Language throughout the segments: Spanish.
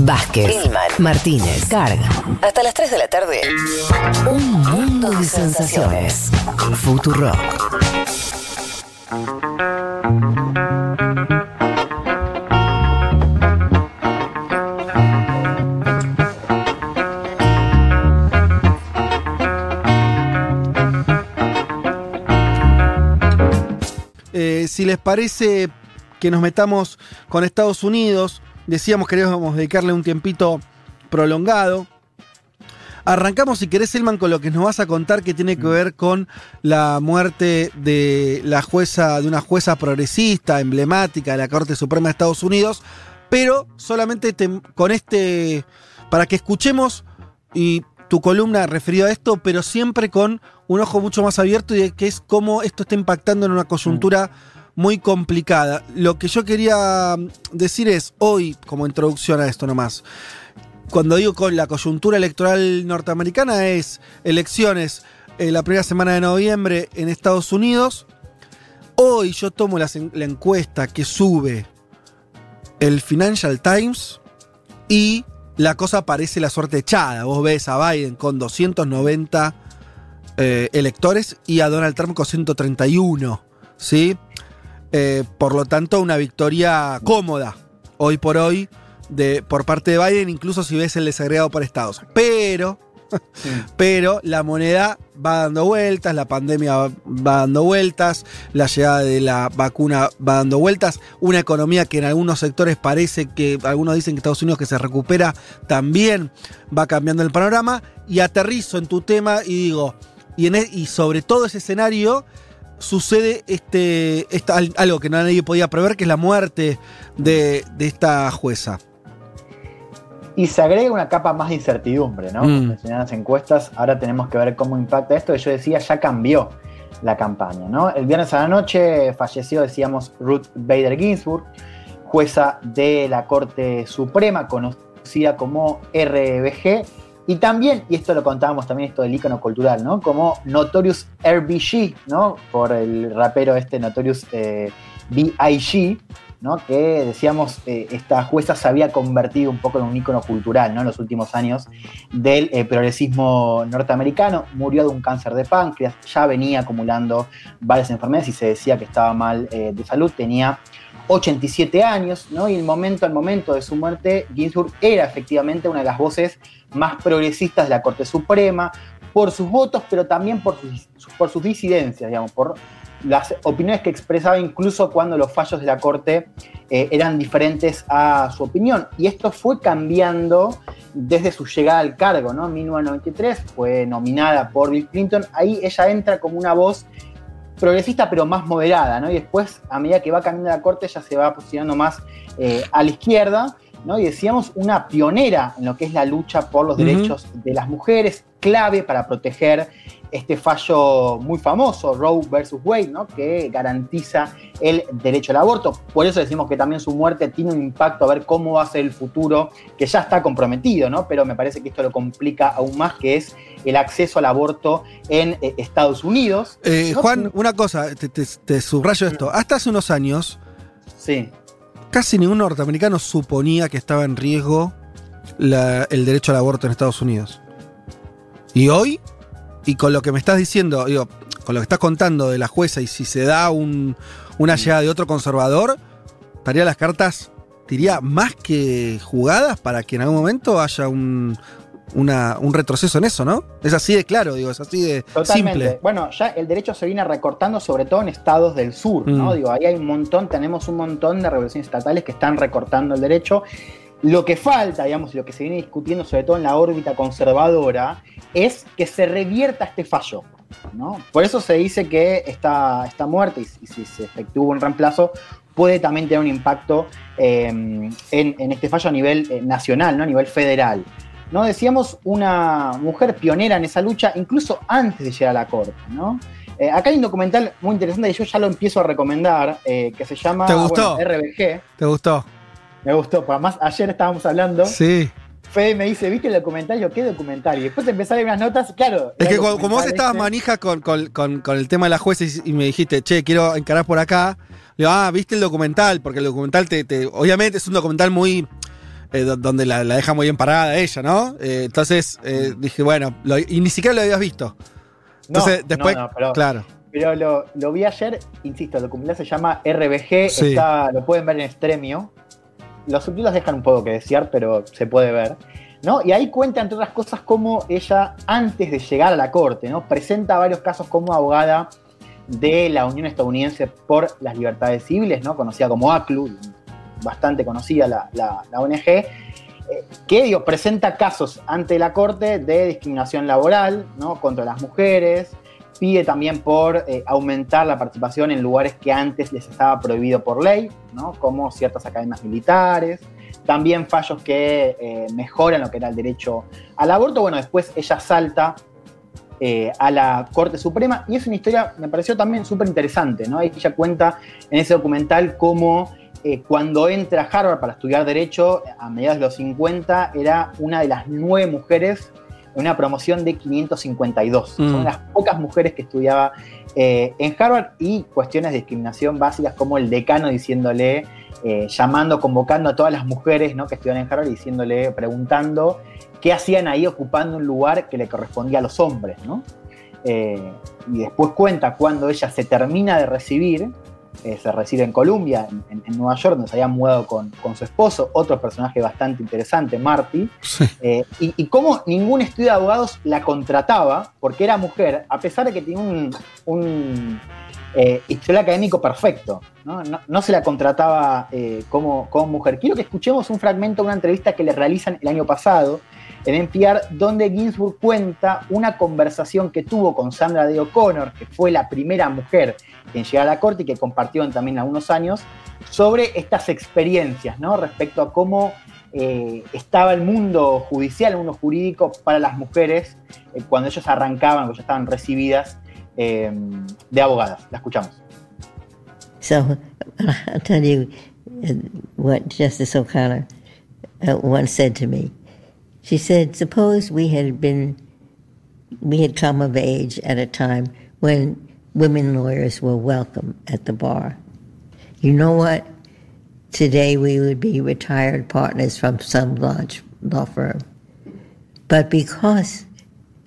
Vázquez, Hillman, Martínez, Carga. Hasta las 3 de la tarde. Un mundo de sensaciones. Futurock. Eh, si les parece que nos metamos con Estados Unidos, decíamos que queríamos dedicarle un tiempito prolongado. Arrancamos, si querés, Elman, con lo que nos vas a contar que tiene que ver con la muerte de la jueza, de una jueza progresista, emblemática de la Corte Suprema de Estados Unidos, pero solamente te- con este, para que escuchemos y tu columna referida a esto, pero siempre con un ojo mucho más abierto y de que es cómo esto está impactando en una coyuntura muy complicada. Lo que yo quería mm, decir es, hoy, como introducción a esto nomás, cuando digo con la coyuntura electoral norteamericana es elecciones eh, la primera semana de noviembre en Estados Unidos. Hoy yo tomo la encuesta que sube el Financial Times y la cosa parece la suerte echada. Vos ves a Biden con 290 eh, electores y a Donald Trump con 131. ¿Sí? Eh, por lo tanto, una victoria cómoda hoy por hoy de, por parte de Biden, incluso si ves el desagregado por estados. Pero, pero la moneda va dando vueltas, la pandemia va, va dando vueltas, la llegada de la vacuna va dando vueltas, una economía que en algunos sectores parece que, algunos dicen que Estados Unidos que se recupera, también va cambiando el panorama. Y aterrizo en tu tema y digo, y, en e- y sobre todo ese escenario sucede este, esta- al- algo que nadie podía prever, que es la muerte de, de esta jueza. Y se agrega una capa más de incertidumbre, ¿no? Mm. Las encuestas, ahora tenemos que ver cómo impacta esto. Que yo decía, ya cambió la campaña, ¿no? El viernes a la noche falleció, decíamos, Ruth Bader Ginsburg, jueza de la Corte Suprema, conocida como RBG, y también, y esto lo contábamos también, esto del icono cultural, ¿no? Como Notorious RBG, ¿no? Por el rapero este Notorious eh, B.I.G., ¿no? que decíamos, eh, esta jueza se había convertido un poco en un ícono cultural ¿no? en los últimos años del eh, progresismo norteamericano. Murió de un cáncer de páncreas, ya venía acumulando varias enfermedades y se decía que estaba mal eh, de salud. Tenía 87 años, ¿no? y el momento al momento de su muerte, Ginsburg era efectivamente una de las voces más progresistas de la Corte Suprema, por sus votos, pero también por sus, disidencias, digamos, por las opiniones que expresaba incluso cuando los fallos de la Corte eh, eran diferentes a su opinión. Y esto fue cambiando desde su llegada al cargo, ¿no? En 1993 fue nominada por Bill Clinton. Ahí ella entra como una voz progresista pero más moderada, ¿no? Y después, a medida que va cambiando la Corte, ella se va posicionando más eh, a la izquierda, ¿no? Y decíamos una pionera en lo que es la lucha por los derechos de las mujeres, clave para proteger este fallo muy famoso, Roe versus Wade, ¿no? que garantiza el derecho al aborto. Por eso decimos que también su muerte tiene un impacto a ver cómo va a ser el futuro, que ya está comprometido, ¿no? pero me parece que esto lo complica aún más, que es el acceso al aborto en eh, Estados Unidos. Eh, No, Juan, una cosa, te, te- te subrayo esto. Hasta hace unos años, Sí, casi ningún norteamericano suponía que estaba en riesgo el derecho al aborto en Estados Unidos. Y hoy, y con lo que me estás diciendo, digo, con lo que estás contando de la jueza, y si se da un- una llegada de otro conservador, estaría las cartas, diría, más que jugadas para que en algún momento haya un, una- un retroceso en eso, ¿no? Es así de claro, digo, es así de Totalmente. simple. Bueno, ya el derecho se viene recortando, sobre todo en estados del sur, ¿no? Mm. Digo, ahí hay un montón, tenemos un montón de regulaciones estatales que están recortando el derecho. Lo que falta, digamos, y lo que se viene discutiendo, sobre todo en la órbita conservadora, es que se revierta este fallo. ¿no? Por eso se dice que esta, esta muerte, y, y si se efectúa un reemplazo, puede también tener un impacto eh, en, en este fallo a nivel eh, nacional, ¿no? a nivel federal. ¿No? Decíamos una mujer pionera en esa lucha, incluso antes de llegar a la corte. ¿no? Eh, acá hay un documental muy interesante que yo ya lo empiezo a recomendar, eh, que se llama ¿Te gustó? bueno, RBG. ¿Te gustó? Me gustó, porque además ayer estábamos hablando. Sí. Fede me dice, ¿viste el documental? Yo, ¿qué documental? Y después empecé a leer unas notas, claro. Es que el como, vos estabas este. manija con, con- con- con el tema de la jueza y, y me dijiste, che, quiero encarar por acá, le digo, ah, viste el documental, porque el documental te, te- obviamente es un documental muy, eh, do- donde la, la deja muy bien parada ella, ¿no? Eh, entonces eh, dije, bueno, lo- y ni siquiera lo habías visto. No, Entonces, después, no, no, pero, claro. pero lo, lo vi ayer, insisto, el documental se llama RBG, Sí. está, lo pueden ver en Stremio. Los subtítulos dejan un poco que desear, pero se puede ver. ¿no? Y ahí cuenta, entre otras cosas, cómo ella, antes de llegar a la corte, ¿no? presenta varios casos como abogada de la Unión Estadounidense por las Libertades Civiles, ¿no? conocida como ACLU, bastante conocida la, ONG, eh, que digo, presenta casos ante la Corte de discriminación laboral ¿no? contra las mujeres, pide también por eh, aumentar la participación en lugares que antes les estaba prohibido por ley, ¿no? como ciertas academias militares, también fallos que eh, mejoran lo que era el derecho al aborto. Bueno, después ella salta a la Corte Suprema y es una historia, me pareció también súper interesante, ¿no? Ella cuenta en ese documental cómo eh, cuando entra a Harvard para estudiar Derecho, a mediados de los 50, era una de las nueve mujeres en una promoción de 552. Mm. Son las pocas mujeres que estudiaba eh, en Harvard y cuestiones de discriminación básicas como el decano diciéndole, eh, llamando, convocando a todas las mujeres ¿no? que estudian en Harvard y diciéndole, preguntando qué hacían ahí ocupando un lugar que le correspondía a los hombres. ¿no? Eh, y después cuenta cuando ella se termina de recibir, eh, se recibe en Columbia, en, en- en Nueva York, donde se había mudado con, con su esposo, otro personaje bastante interesante, Marty, Sí. eh, y, y cómo ningún estudio de abogados la contrataba, porque era mujer, a pesar de que tenía un, un eh, historial académico perfecto. No, No- no se la contrataba como, como mujer. Quiero que escuchemos un fragmento de una entrevista que le realizan el año pasado en NPR, donde Ginsburg cuenta una conversación que tuvo con Sandra Day O'Connor, que fue la primera mujer en llegar a la corte y que compartieron también algunos años, sobre estas experiencias, ¿no? Respecto a cómo eh, estaba el mundo judicial, el mundo jurídico para las mujeres eh, cuando ellos arrancaban, cuando ya estaban recibidas eh, de abogadas. La escuchamos. So I'll tell you uh, what Justice O'Connor uh, once said to me. She said, "Suppose we had been, we had come of age at a time when women lawyers were welcome at the bar. You know what? Today we would be retired partners from some large law firm. But because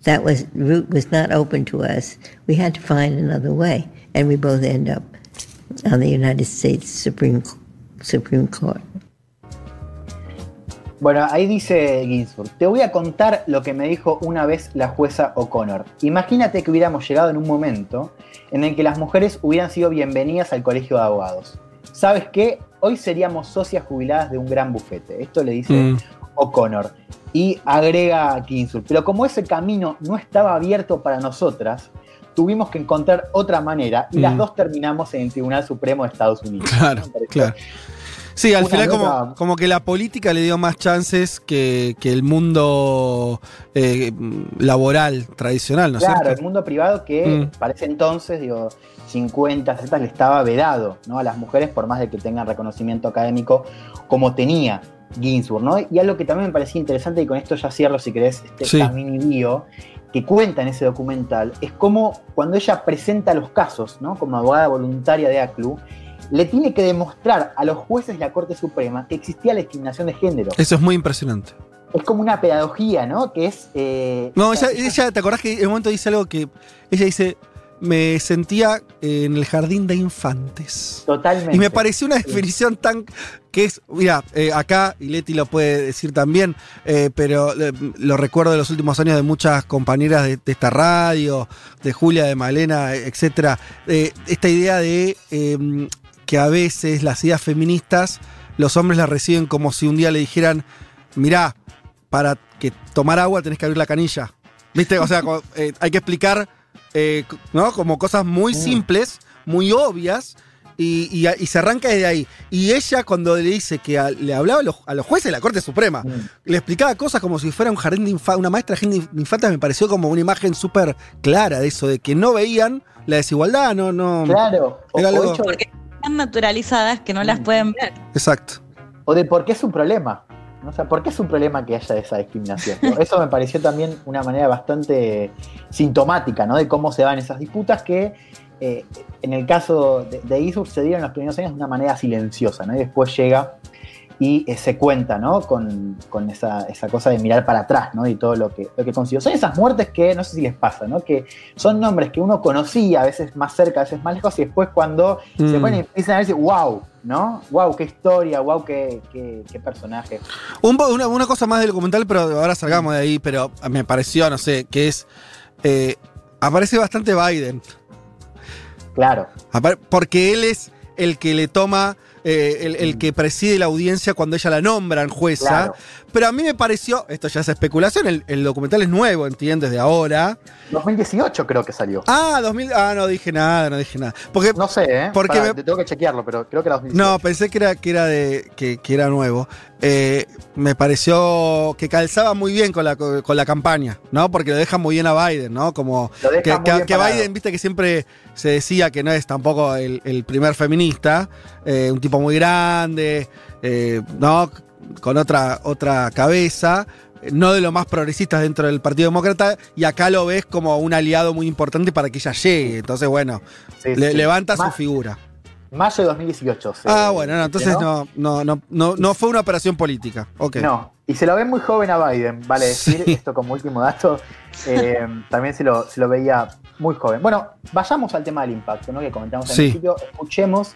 that was route was not open to us, we had to find another way, and we both end up on the United States Supreme Supreme Court. Bueno, ahí dice Ginsburg, te voy a contar lo que me dijo una vez la jueza O'Connor. Imagínate que hubiéramos llegado en un momento en el que las mujeres hubieran sido bienvenidas al colegio de abogados. ¿Sabes qué? Hoy seríamos socias jubiladas de un gran bufete. Esto le dice Mm. O'Connor. Y agrega Ginsburg, pero como ese camino no estaba abierto para nosotras, tuvimos que encontrar otra manera y las Mm. dos terminamos en el Tribunal Supremo de Estados Unidos. Claro, claro. Sí, al final como, que la política le dio más chances que, que el mundo eh, laboral tradicional, ¿no es Claro, el mundo privado que Mm. para ese entonces, digo, 50, 60 le estaba vedado ¿no? a las mujeres por más de que tengan reconocimiento académico como tenía Ginsburg, ¿no? Y algo que también me parecía interesante, y con esto ya cierro si querés este Sí. mini bio, que cuenta en ese documental, es como cuando ella presenta los casos, ¿no? Como abogada voluntaria de ACLU, le tiene que demostrar a los jueces de la Corte Suprema que existía la discriminación de género. Eso es muy impresionante. Es como una pedagogía, ¿no? Que es... eh, No, ella, ella- ¿te acordás que en un momento dice algo que ella dice, me sentía en el jardín de infantes? Totalmente. Y me pareció una definición tan que es, mira, eh, acá, y Leti lo puede decir también, eh, pero eh, lo recuerdo de los últimos años de muchas compañeras de, de esta radio, de Julia, de Malena, etcétera, eh, esta idea de eh, que a veces las ideas feministas, los hombres las reciben como si un día le dijeran, mirá, para que tomar agua tenés que abrir la canilla. ¿Viste? O sea, eh, hay que explicar, eh, ¿no? Como cosas muy Mm. simples, muy obvias, y, y- y se arranca desde ahí. Y ella, cuando le dice que a- le hablaba a los, a los jueces de la Corte Suprema, Mm. le explicaba cosas como si fuera un jardín de infantes, una maestra de jardín de infantes, me pareció como una imagen súper clara de eso, de que no veían la desigualdad, no, no. Claro, o, Era o algo- Porque naturalizadas que no las pueden ver. Exacto. o de por qué es un problema. ¿no? O sea, ¿por qué es un problema que haya esa discriminación? ¿no? Eso me pareció también una manera bastante sintomática, ¿no? De cómo se dan esas disputas que eh, en el caso de, de Ginsburg se dieron en los primeros años de una manera silenciosa, ¿no? Y después llega y eh, se cuenta, ¿no? Con, con esa, esa, cosa de mirar para atrás, ¿no? Y todo lo que, lo que consiguió. Son esas muertes que no sé si les pasa, ¿no? Que son nombres que uno conocía, a veces más cerca, a veces más lejos, y después cuando mm. se ponen y empiezan a decir, wow, ¿no? Wow, qué historia, wow, qué, qué, qué personaje. Un, una, una, cosa más del documental, pero ahora salgamos de ahí, pero me pareció, no sé, que es. Eh, aparece bastante Biden. Claro. Porque él es el que le toma eh, el, que preside la audiencia cuando ella la nombran jueza. Pero a mí me pareció, esto ya es especulación, el, documental es nuevo, ¿entiendes? De ahora. 2018 creo que salió. Ah, 2000, ah, no dije nada, no dije nada. Porque, no sé, ¿eh? Porque me, tengo que chequearlo, pero creo que era 2018. No, pensé que era, que era, de, que, era nuevo. Eh, me pareció que calzaba muy bien con la, con la campaña, ¿no? Porque lo deja muy bien a Biden, ¿no? Como que, que, Biden, viste que siempre se decía que no es tampoco el, primer feminista, eh, un tipo muy grande, eh, ¿no? Con otra, otra cabeza, no de lo más progresistas dentro del Partido Demócrata, y acá lo ves como un aliado muy importante para que ella llegue. Entonces, bueno, levanta su figura. Mayo de 2018. ah, bueno, entonces no, no, no, no, fue una operación política. Okay. No, y se lo ve muy joven a Biden, vale decir, esto como último dato, eh, también se lo, se lo veía muy joven. Bueno, vayamos al tema del impacto, ¿no? Que comentamos al principio. Escuchemos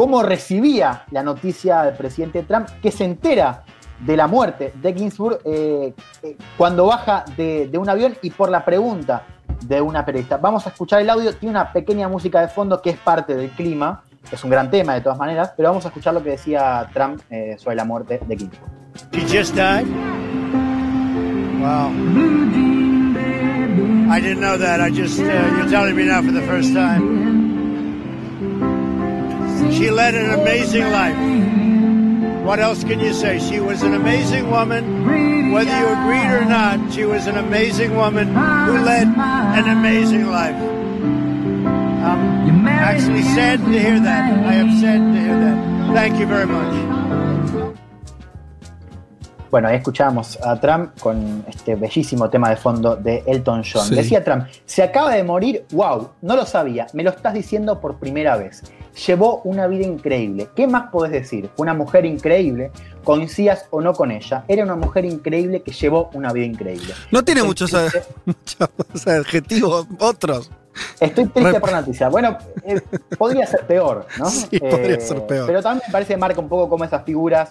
cómo recibía la noticia del presidente Trump, que se entera de la muerte de Ginsburg eh, eh, cuando baja de, un avión y por la pregunta de una periodista. Vamos a escuchar el audio, tiene una pequeña música de fondo que es parte del clima, es un gran tema de todas maneras, pero vamos a escuchar lo que decía Trump eh, sobre la muerte de Ginsburg. She just died? Wow. I didn't know that. I just, uh, you're telling me now for the first time. She led an amazing life. What else can you say? She was an amazing woman. Whether you agreed or not, she was an amazing woman who led an amazing life. I'm actually sad to hear that. I am sad to hear that. Thank you very much. Bueno, ahí escuchábamos a Trump con este bellísimo tema de fondo de Elton John. Decía Trump, se acaba de morir, wow, no lo sabía, me lo estás diciendo por primera vez. Llevó una vida increíble. ¿Qué más podés decir? Una mujer increíble, coincidas o no con ella. Era una mujer increíble que llevó una vida increíble. No tiene muchos, adjetivos otros. Estoy triste por la noticia. Bueno, eh, podría ser peor, ¿no? Sí, podría ser peor. Pero también me parece que marca un poco como esas figuras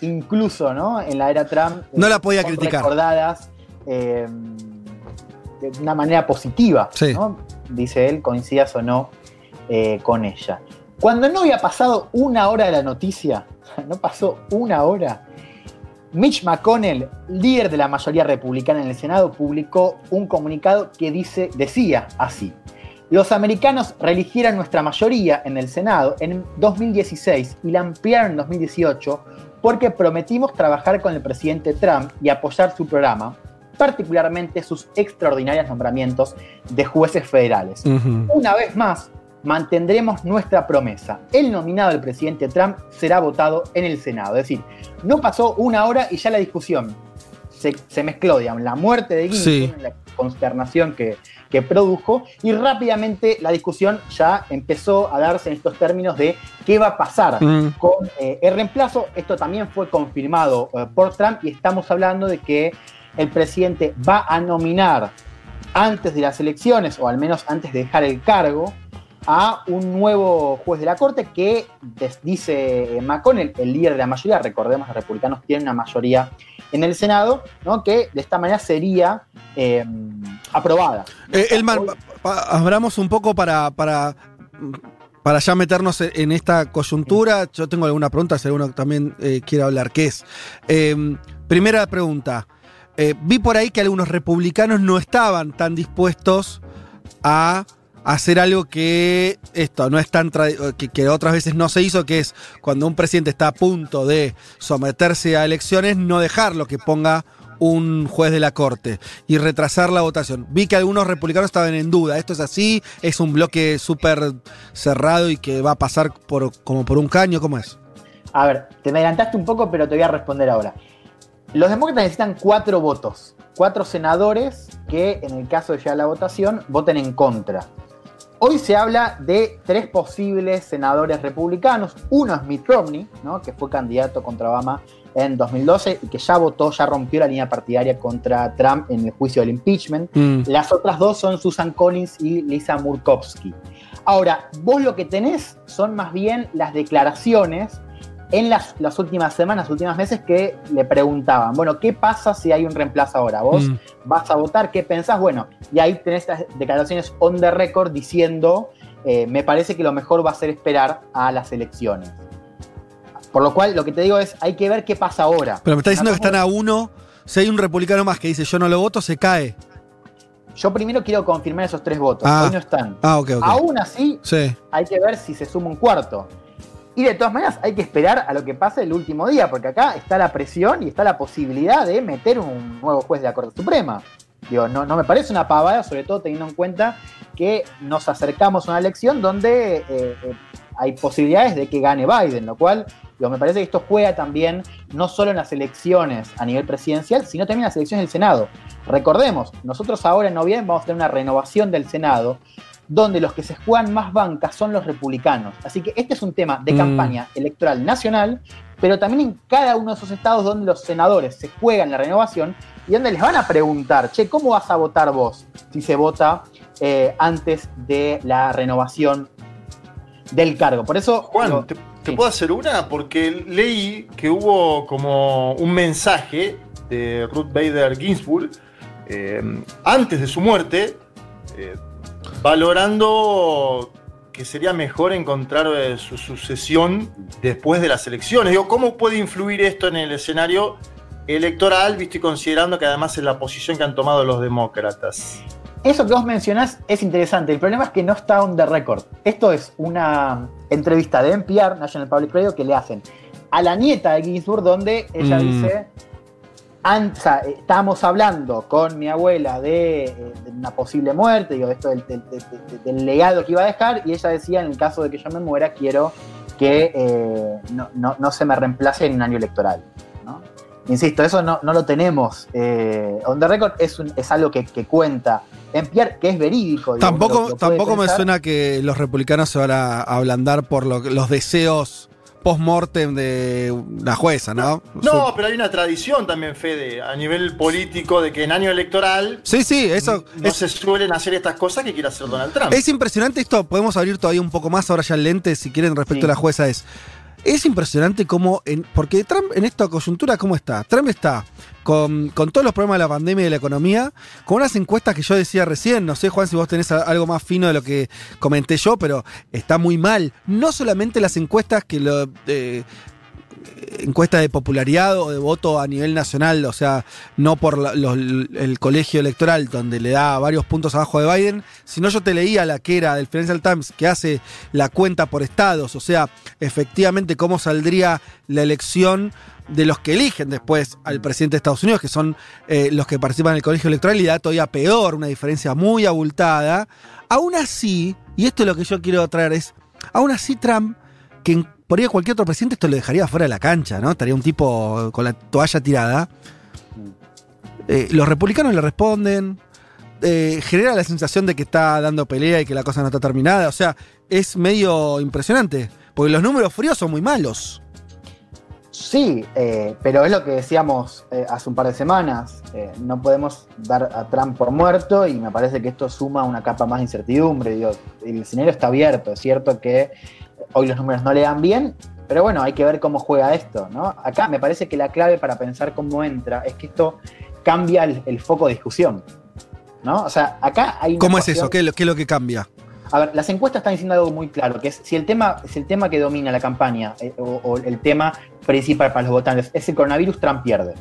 incluso ¿no? en la era Trump. No la podía criticar. Recordadas eh, de una manera positiva, dice él, coincidas o no eh, con ella. Cuando no había pasado una hora de la noticia, no pasó una hora, Mitch McConnell, líder de la mayoría republicana en el Senado, publicó un comunicado que dice, decía así. Los americanos reeligieron nuestra mayoría en el Senado en 2016 y la ampliaron en 2018 porque prometimos trabajar con el presidente Trump y apoyar su programa, particularmente sus extraordinarios nombramientos de jueces federales. Una vez más, mantendremos nuestra promesa. El nominado del presidente Trump será votado en el Senado. Es decir, no pasó una hora y ya la discusión se, mezcló, digamos, la muerte de Ginsburg, la consternación que, que produjo, y rápidamente la discusión ya empezó a darse en estos términos de qué va a pasar mm. con eh, el reemplazo. Esto también fue confirmado eh, por Trump y estamos hablando de que el presidente va a nominar antes de las elecciones, o al menos antes de dejar el cargo, a un nuevo juez de la Corte que dice McConnell, el líder de la mayoría, recordemos, los republicanos tienen una mayoría en el Senado, ¿no? que de esta manera sería em, aprobada. Eh, Elman, abramos un poco para, para, para ya meternos en esta coyuntura. Yo tengo alguna pregunta, si alguno también eh, quiere hablar, ¿Qué es, em, primera pregunta, eh, vi por ahí que algunos republicanos no estaban tan dispuestos a hacer algo que esto no es tan que, que, otras veces no se hizo, que es cuando un presidente está a punto de someterse a elecciones, no dejarlo que ponga un juez de la corte y retrasar la votación. Vi que algunos republicanos estaban en duda. ¿Esto es así? ¿Es un bloque súper cerrado y que va a pasar por, como por un caño? ¿Cómo es? A ver, te me adelantaste un poco, pero te voy a responder ahora. Los demócratas necesitan cuatro votos. Cuatro senadores que, en el caso de llegar a la votación, voten en contra. Hoy se habla de tres posibles senadores republicanos. Uno es Mitt Romney, ¿no? que fue candidato contra Obama en 2012 y que ya votó, ya rompió la línea partidaria contra Trump en el juicio del impeachment. Mm. Las otras dos son Susan Collins y Lisa Murkowski. Ahora, vos lo que tenés son más bien las declaraciones en las, las últimas semanas, últimas meses que le preguntaban, bueno, ¿qué pasa si hay un reemplazo ahora? ¿Vos Mm. vas a votar? ¿Qué pensás? Bueno, y ahí tenés estas declaraciones on the record diciendo, eh, me parece que lo mejor va a ser esperar a las elecciones. Por lo cual, lo que te digo es, hay que ver qué pasa ahora. Pero me está diciendo que están a uno. Si hay un republicano más que dice yo no lo voto, se cae. Yo primero quiero confirmar esos tres votos. Ah. Hoy no están. Ah, ok, ok. Aún así, Sí. hay que ver si se suma un cuarto. Y de todas maneras, hay que esperar a lo que pase el último día, porque acá está la presión y está la posibilidad de meter un nuevo juez de la Corte Suprema. Digo, no, no me parece una pavada, sobre todo teniendo en cuenta que nos acercamos a una elección donde eh, eh, hay posibilidades de que gane Biden, lo cual digo, me parece que esto juega también no solo en las elecciones a nivel presidencial, sino también en las elecciones del Senado. Recordemos, nosotros ahora en noviembre vamos a tener una renovación del Senado, donde los que se juegan más bancas son los republicanos. Así que este es un tema de Mm. campaña electoral nacional, pero también en cada uno de esos estados donde los senadores se juegan la renovación y donde les van a preguntar, che, ¿cómo vas a votar vos si se vota eh, antes de la renovación del cargo? Por eso, Juan, digo, ¿te, te sí. puedo hacer una? Porque leí que hubo como un mensaje de Ruth Bader Ginsburg eh, antes de su muerte, eh, valorando que sería mejor encontrar eh, su sucesión después de las elecciones. Digo, ¿cómo puede influir esto en el escenario electoral, visto y considerando que además es la posición que han tomado los demócratas? Eso que vos mencionás es interesante. El problema es que no está on the record. Esto es una entrevista de NPR, National Public Radio, que le hacen a la nieta de Ginsburg, donde ella Mm. dice: "An- o sea, eh, estábamos hablando con mi abuela de, eh, de una posible muerte, digo, esto del, del- del- del- del legado que iba a dejar, y ella decía: en el caso de que yo me muera, quiero que eh, no, no- no se me reemplace en un año electoral. ¿no? Insisto, eso no, no lo tenemos. Eh, on the record es, un- es algo que, que cuenta en Pierre, que es verídico. Tampoco, lo- lo puede tampoco me suena que los republicanos se van a ablandar por lo- los deseos post-mortem de la jueza, ¿no? No, pero hay una tradición también, Fede, a nivel político, de que en año electoral Sí, sí, eso no es, se suelen hacer estas cosas que quiere hacer Donald Trump. es impresionante esto. Podemos abrir todavía un poco más ahora ya el lente, si quieren, respecto Sí. a la jueza. Es, es impresionante cómo, porque Trump en esta coyuntura, ¿cómo está? Trump está con, con todos los problemas de la pandemia y de la economía, con unas encuestas que yo decía recién, no sé, Juan, si vos tenés algo más fino de lo que comenté yo, pero está muy mal. No solamente las encuestas que lo... eh, encuesta de popularidad o de voto a nivel nacional, o sea, no por el colegio electoral donde le da varios puntos abajo de Biden, sino yo te leía la que era del Financial Times que hace la cuenta por estados, o sea, efectivamente cómo saldría la elección de los que eligen después al presidente de Estados Unidos, que son eh, los que participan en el colegio electoral, y da todavía peor, una diferencia muy abultada. Aún así, y esto es lo que yo quiero traer, es, aún así Trump, que en- por ahí a cualquier otro presidente esto lo dejaría fuera de la cancha, ¿no? Estaría un tipo con la toalla tirada. Eh, los republicanos le responden, eh, genera la sensación de que está dando pelea y que la cosa no está terminada, o sea, es medio impresionante, porque los números fríos son muy malos. Sí, eh, pero es lo que decíamos hace un par de semanas. no podemos dar a Trump por muerto y me parece que esto suma una capa más de incertidumbre. Digo, el escenario está abierto. Es cierto que hoy los números no le dan bien, pero bueno, hay que ver cómo juega esto. ¿no? Acá me parece que la clave para pensar cómo entra es que esto cambia el, el foco de discusión. ¿no? O sea, acá hay una ¿Cómo es eso? ¿Qué, es lo- qué es lo que cambia? a ver, las encuestas están diciendo algo muy claro, que es si el tema, si el tema que domina la campaña eh, o, o el tema principal para los votantes es el coronavirus, Trump pierde.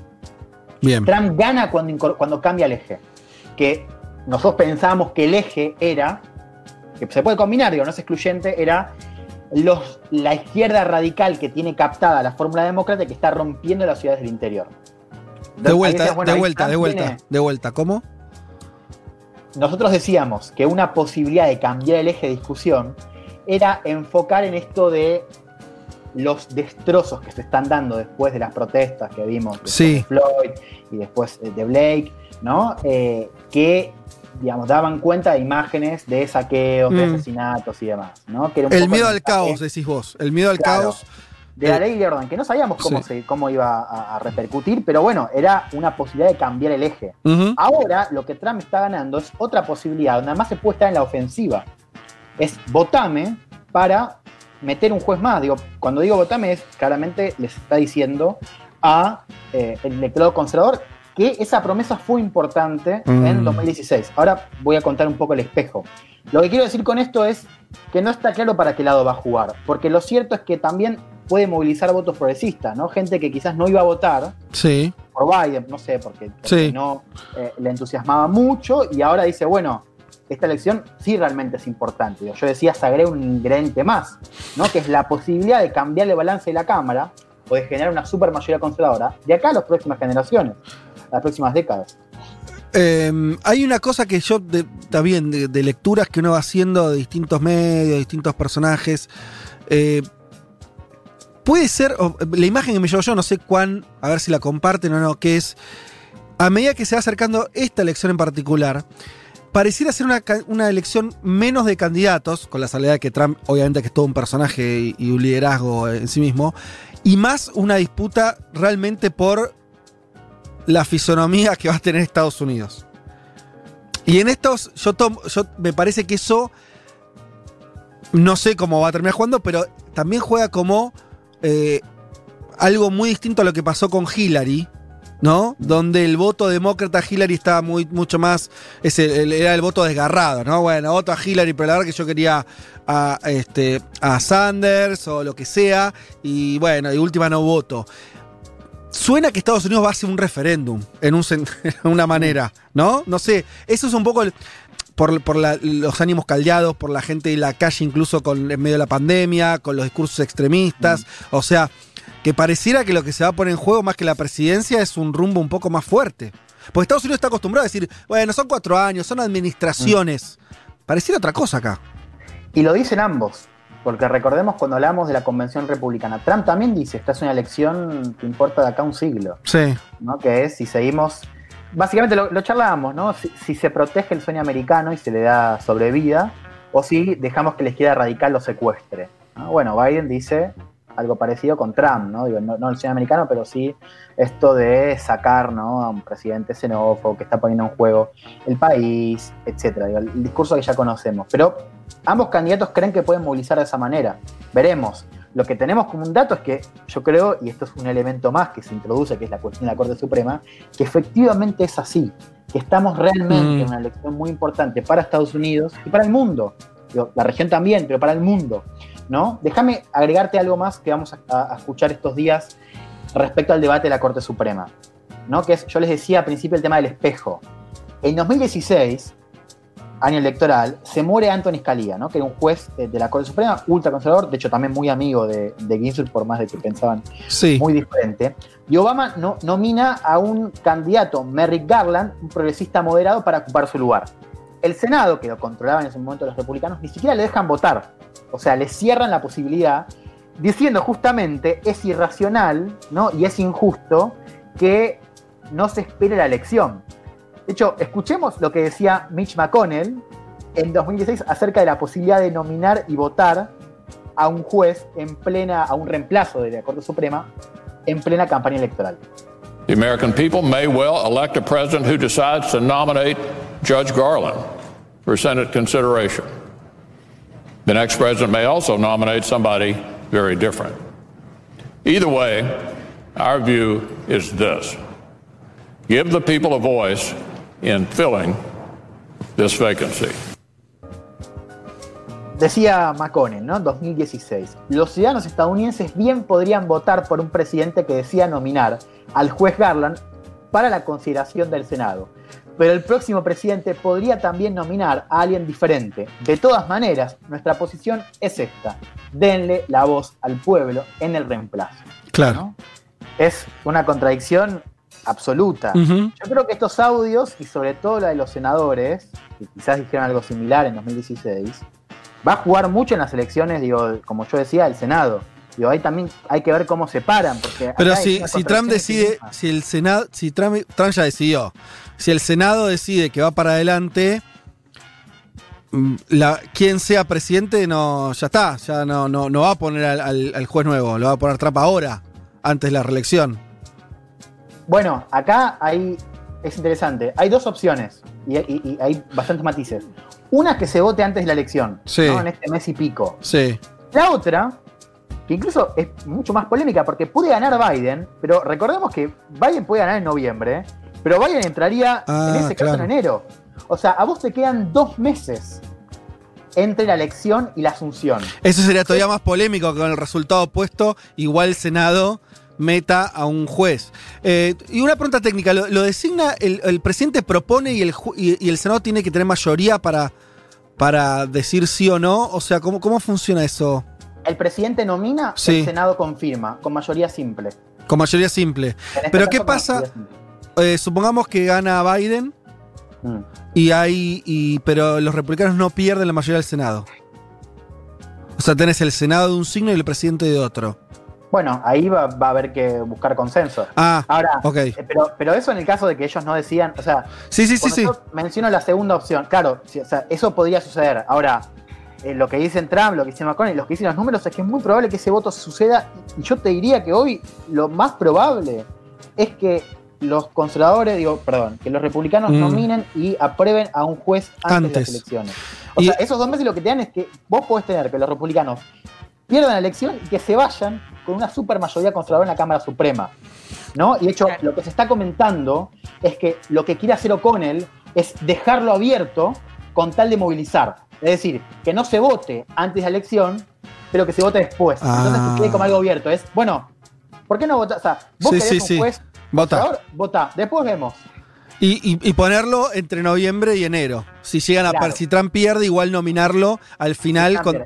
Bien. Trump gana cuando, cuando cambia el eje. Que nosotros pensábamos que el eje era, que se puede combinar, digo, no es excluyente, era los, la izquierda radical que tiene captada la fórmula demócrata que está rompiendo las ciudades del interior. De vuelta, bueno, de vuelta, de vuelta, tiene- de vuelta. ¿Cómo? nosotros decíamos que una posibilidad de cambiar el eje de discusión era enfocar en esto de los destrozos que se están dando después de las protestas que vimos después Sí. de Floyd y después eh, de Blake, ¿no? Eh, que digamos, daban cuenta de imágenes de saqueos, de Mm. asesinatos y demás, ¿no? Que era un El poco miedo al caos, decís vos. El miedo al Claro. caos. De la Eh, ley de orden, que no sabíamos cómo, sí. se, cómo iba a, a repercutir, pero bueno, era una posibilidad de cambiar el eje. Ahora lo que Trump está ganando es otra posibilidad, donde además se puede estar en la ofensiva. Es votame para meter un juez más. Digo, cuando digo votame es claramente les está diciendo a eh, el electorado conservador que esa promesa fue importante en Mm. 2016. Ahora voy a contar un poco el espejo. Lo que quiero decir con esto es que no está claro para qué lado va a jugar, porque lo cierto es que también puede movilizar votos progresistas, ¿no? Gente que quizás no iba a votar, Sí. por Biden, no sé, porque, porque Sí. no eh, le entusiasmaba mucho y ahora dice, bueno, esta elección sí realmente es importante. Yo decía, se agrega un ingrediente más, ¿no? que es la posibilidad de cambiar el balance de la Cámara o de generar una super mayoría conservadora de acá a las próximas generaciones, las próximas décadas. Eh, hay una cosa que yo, bien, de, lecturas que uno va haciendo de distintos medios, distintos personajes. eh, puede ser, la imagen que me llevo yo, no sé cuán, a ver si la comparten o no, que es, a medida que se va acercando esta elección en particular, pareciera ser una, una elección menos de candidatos, con la salida de que Trump, obviamente que es todo un personaje y un liderazgo en sí mismo, y más una disputa realmente por la fisonomía que va a tener Estados Unidos. Y en estos, yo, tomo, yo me parece que eso, no sé cómo va a terminar jugando, pero también juega como eh, algo muy distinto a lo que pasó con Hillary, ¿no? Donde el voto demócrata Hillary estaba muy, mucho más, ese, era el voto desgarrado, ¿no? Bueno, voto a Hillary, pero la verdad que yo quería a, este, a Sanders o lo que sea, y bueno, de última no voto. Suena que Estados Unidos va a hacer un referéndum, en un sen- en una manera, ¿no? No sé, eso es un poco el- por, por la- los ánimos caldeados, por la gente de la calle, incluso con, en medio de la pandemia, con los discursos extremistas. O sea, que pareciera que lo que se va a poner en juego más que la presidencia es un rumbo un poco más fuerte. Porque Estados Unidos está acostumbrado a decir, bueno, son cuatro años, son administraciones. Pareciera otra cosa acá. Y lo dicen ambos, porque recordemos cuando hablamos de la convención republicana, Trump también dice, esta es una elección que importa de acá a un siglo. Sí. ¿no? Que es si seguimos. Básicamente lo, lo charlábamos, ¿no? Si, si se protege el sueño americano y se le da sobrevida, o si dejamos que la izquierda radical lo secuestre. ¿no? Bueno, Biden dice algo parecido con Trump, ¿no? Digo, no, no el sueño americano, pero sí esto de sacar ¿no? a un presidente xenófobo que está poniendo en juego el país. Digo, el discurso que ya conocemos. Pero ambos candidatos creen que pueden movilizar de esa manera. Veremos. Lo que tenemos como un dato es que yo creo, y esto es un elemento más que se introduce, que es la cuestión de la Corte Suprema, que efectivamente es así, que estamos realmente Mm. en una elección muy importante para Estados Unidos y para el mundo. La región también, pero para el mundo. ¿no? Déjame agregarte algo más que vamos a, a- a escuchar estos días respecto al debate de la Corte Suprema. ¿no? Que es, yo les decía al principio el tema del espejo. En 2016, año electoral, se muere Anthony Scalia, ¿no? que era un juez de la Corte Suprema, ultraconservador, de hecho también muy amigo de, de Ginsburg, por más de que pensaban Sí. muy diferente. Y Obama no- nomina a un candidato, Merrick Garland, un progresista moderado, para ocupar su lugar. El Senado, que lo controlaban en ese momento los republicanos, ni siquiera le dejan votar. O sea, le cierran la posibilidad, diciendo justamente es irracional ¿no? y es injusto que no se espere la elección. De hecho, escuchemos lo que decía Mitch McConnell en 2016 acerca de la posibilidad de nominar y votar a un juez en plena, a un reemplazo de la Corte Suprema en plena campaña electoral. The American people may well elect a president who decides to nominate Judge Garland for Senate consideration. The next president may also nominate somebody very different. Either way, our view is this give the people a voice in filling this vacancy. Decía McConnell, ¿no? 2016. Los ciudadanos estadounidenses bien podrían votar por un presidente que decía nominar al juez Garland para la consideración del Senado. Pero el próximo presidente podría también nominar a alguien diferente. De todas maneras, nuestra posición es esta. Denle la voz al pueblo en el reemplazo. Claro. ¿no? Es una contradicción absoluta. Yo creo que estos audios, y sobre todo la de los senadores, que quizás dijeron algo similar en 2016, va a jugar mucho en las elecciones, digo, como yo decía, del Senado. Digo, ahí también hay que ver cómo se paran. Porque Pero si, Trump decide, si el Senado, si Trump, Trump ya decidió, si el Senado decide que va para adelante, mm, la, quien sea presidente no, ya está, ya no, no, no va a poner al, al- al juez nuevo, lo va a poner Trump ahora, antes de la reelección. Bueno, acá hay, es interesante. Hay dos opciones y, y- y hay bastantes matices. Una que se vote antes de la elección, Sí. ¿no? en este mes y pico. Sí. La otra, que incluso es mucho más polémica porque puede ganar Biden, pero recordemos que Biden puede ganar en noviembre, pero Biden entraría Ah, en ese caso claro. en enero. O sea, a vos te quedan dos meses entre la elección y la asunción. Eso sería todavía más polémico que con el resultado opuesto, igual el Senado meta a un juez. Eh, y una pregunta técnica, ¿lo, lo designa, el, el presidente propone y el, y, y el Senado tiene que tener mayoría para, para decir sí o no? O sea, ¿cómo, cómo funciona eso? El presidente nomina, Sí. el Senado confirma, con mayoría simple. Con mayoría simple. Este Pero ¿qué pasa? Eh, supongamos que gana Biden Mm. y hay. Y, pero los republicanos no pierden la mayoría del Senado. O sea, tenés el Senado de un signo y el presidente de otro. Bueno, ahí va, va a haber que buscar consenso. Ah, Ahora, eh, pero, pero eso en el caso de que ellos no decidan, o sea, Sí, sí, sí, sí. menciono la segunda opción, claro, sí, o sea, eso podría suceder. Ahora, eh, lo que dicen Trump, lo que dice Macron y lo que dicen los números es que es muy probable que ese voto suceda. Y yo te diría que hoy lo más probable es que los conservadores, digo, perdón, que los republicanos Mm. nominen y aprueben a un juez antes, de las elecciones. O Y- sea, esos dos meses lo que te dan es que vos podés tener que los republicanos pierdan la elección y que se vayan con una super mayoría conservadora en la Cámara Suprema. ¿no? Y de hecho, lo que se está comentando es que lo que quiere hacer O'Connell es dejarlo abierto con tal de movilizar. Es decir, que no se vote antes de la elección, pero que se vote después. Entonces Ah. que quede como algo abierto. Es, bueno, ¿por qué no votar? O sea, vos Sí, querés sí, un sí. juez Vota. Después vemos. Y, y- y ponerlo entre noviembre y enero. Si llegan a Claro. si Trump pierde, igual nominarlo al final con.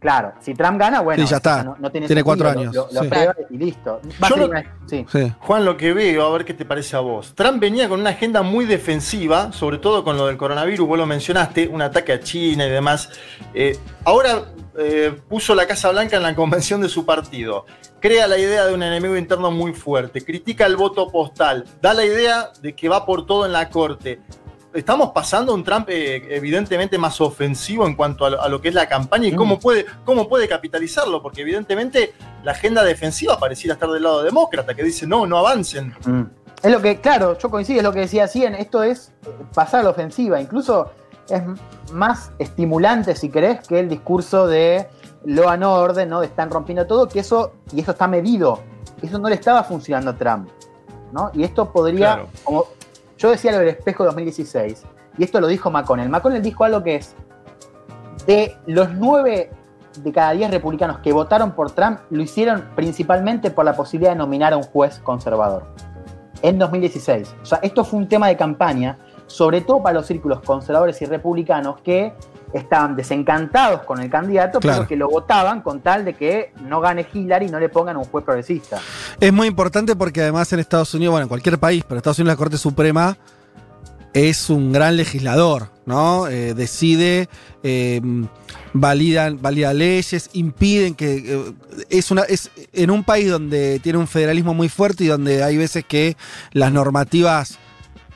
Claro, si Trump gana, bueno, Sí, ya está. No, no tiene, Tiene cuatro años, Lo, lo sí. y listo. Yo lo-. Sí. Juan, lo que veo, a ver qué te parece a vos. Trump venía con una agenda muy defensiva, sobre todo con lo del coronavirus, vos lo mencionaste, un ataque a China y demás. Eh, ahora eh, puso la Casa Blanca en la convención de su partido. Crea la idea de un enemigo interno muy fuerte, critica el voto postal, da la idea de que va por todo en la corte. Estamos pasando a un Trump eh, evidentemente más ofensivo en cuanto a lo, a lo que es la campaña y cómo, puede, cómo puede capitalizarlo, porque evidentemente la agenda defensiva pareciera estar del lado demócrata, que dice no, no avancen. Mm. Es lo que, claro, yo coincido, es lo que decía Cien, esto es pasar a la ofensiva, incluso es más estimulante, si querés, que el discurso de lo and orden, ¿no? De están rompiendo todo, que eso, y eso está medido, eso no le estaba funcionando a Trump, ¿no? Y esto podría, Claro. como yo decía lo del espejo 2016, y esto lo dijo McConnell, McConnell dijo algo que es, de los nueve de cada diez republicanos que votaron por Trump, lo hicieron principalmente por la posibilidad de nominar a un juez conservador en 2016. O sea, esto fue un tema de campaña, sobre todo para los círculos conservadores y republicanos que estaban desencantados con el candidato, Claro. pero que lo votaban con tal de que no gane Hillary y no le pongan un juez progresista. Es muy importante porque además en Estados Unidos, bueno, en cualquier país, pero en Estados Unidos la Corte Suprema es un gran legislador, ¿no? Eh, decide, eh, validan, valida leyes, impiden que. eh, es una. es en un país donde tiene un federalismo muy fuerte y donde hay veces que las normativas,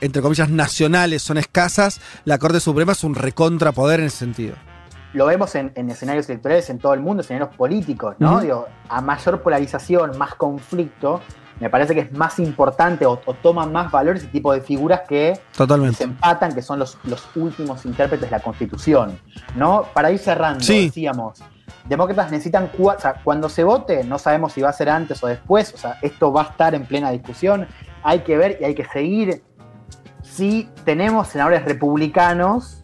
entre comillas, nacionales son escasas, la Corte Suprema es un recontrapoder en ese sentido. Lo vemos en, en escenarios electorales en todo el mundo, escenarios políticos, ¿no? Digo, a mayor polarización, más conflicto, me parece que es más importante o, o toman más valor ese tipo de figuras que se Totalmente. empatan, que son los, los últimos intérpretes de la Constitución, ¿no? Para ir cerrando, Sí. decíamos, demócratas necesitan, o sea, cuando se vote, no sabemos si va a ser antes o después, o sea, esto va a estar en plena discusión, hay que ver y hay que seguir si tenemos senadores republicanos,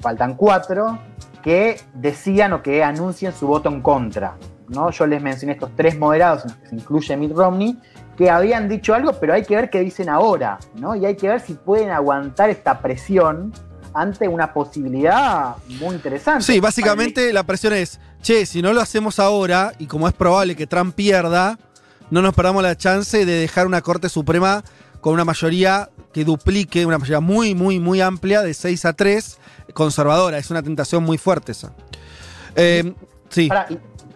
faltan cuatro, que decían o que anuncien su voto en contra. ¿no? Yo les mencioné estos tres moderados, en los que se incluye Mitt Romney, que habían dicho algo, pero hay que ver qué dicen ahora, ¿no? Y hay que ver si pueden aguantar esta presión ante una posibilidad muy interesante. Sí, básicamente la presión es, che, si no lo hacemos ahora, y como es probable que Trump pierda, no nos perdamos la chance de dejar una Corte Suprema con una mayoría que duplique, una mayoría muy, muy, muy amplia, de 6 a 3, conservadora. Es una tentación muy fuerte esa. Eh, sí,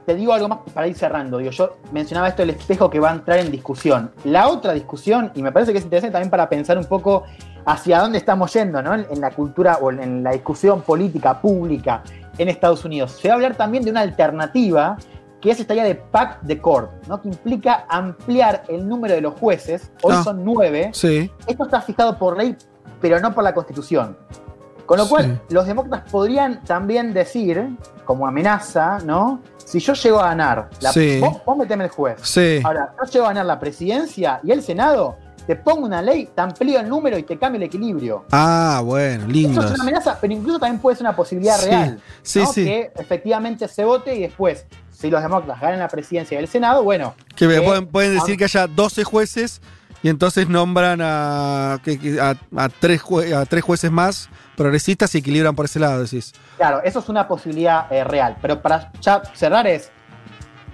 te digo algo más para ir cerrando. Digo, yo mencionaba esto del espejo que va a entrar en discusión. La otra discusión, y me parece que es interesante también para pensar un poco hacia dónde estamos yendo, ¿no? En la cultura o en la discusión política pública en Estados Unidos. Se va a hablar también de una alternativa que es esta idea de pack de court, ¿no? que implica ampliar el número de los jueces, hoy Ah. son nueve, Sí. esto está fijado por ley, pero no por la Constitución. Con lo cual, los demócratas podrían también decir, como amenaza, ¿no? Si yo llego a ganar, la, Sí. vos, vos meteme el juez. Sí. Ahora, yo llego a ganar la presidencia y el Senado, te pongo una ley, te amplío el número y te cambio el equilibrio. Ah, bueno, Eso lindo. es una amenaza, pero incluso también puede ser una posibilidad real. sí, ¿no? sí. Que efectivamente se vote y después, si los demócratas ganan la presidencia y el Senado, bueno. Que que- pueden, pueden decir que haya 12 jueces y entonces nombran a, que- que- a, a tres, jue- a tres jueces más progresistas y equilibran por ese lado, decís. Claro, eso es una posibilidad eh, real. Pero para ya cerrar es,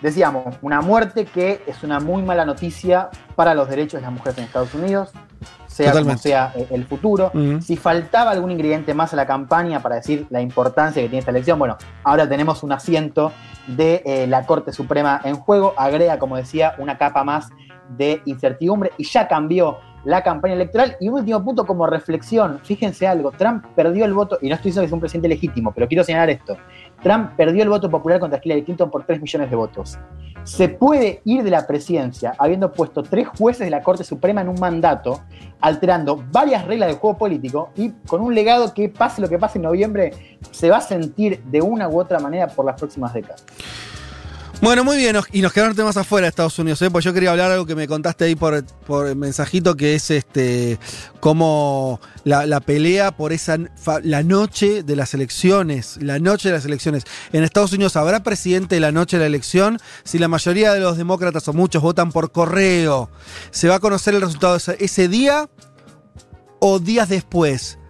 decíamos, una muerte que es una muy mala noticia para los derechos de las mujeres en Estados Unidos, sea como sea eh, el futuro. Si faltaba algún ingrediente más a la campaña para decir la importancia que tiene esta elección, bueno, ahora tenemos un asiento de eh, la Corte Suprema en juego, agrega, como decía, una capa más de incertidumbre y ya cambió la campaña electoral. Y un último punto como reflexión, fíjense algo, Trump perdió el voto, y no estoy diciendo que es un presidente legítimo, pero quiero señalar esto, Trump perdió el voto popular contra Hillary Clinton por 3 millones de votos. Se puede ir de la presidencia habiendo puesto tres jueces de la Corte Suprema en un mandato, alterando varias reglas del juego político y con un legado que pase lo que pase en noviembre, se va a sentir de una u otra manera por las próximas décadas. Bueno, muy bien, y nos quedaron temas afuera de Estados Unidos, ¿eh? pues yo quería hablar algo que me contaste ahí por, por mensajito, que es este como la, pelea por esa la noche de las elecciones, la noche de las elecciones. En Estados Unidos habrá presidente la noche de la elección. Si la mayoría de los demócratas o muchos votan por correo, ¿se va a conocer el resultado ese día o días después?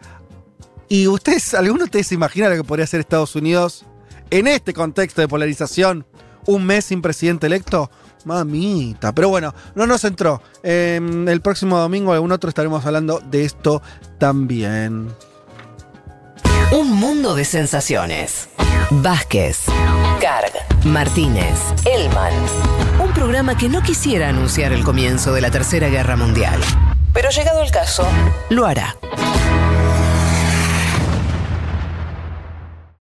¿Y ustedes, alguno de ustedes se imagina lo que podría hacer Estados Unidos en este contexto de polarización? ¿Un mes sin presidente electo? Mamita. Pero bueno, no nos entró. Eh, el próximo domingo algún otro estaremos hablando de esto también. Un mundo de sensaciones. Vázquez, Carg, Martínez, Elman. Un programa que no quisiera anunciar el comienzo de la Tercera Guerra Mundial. Pero llegado el caso, lo hará.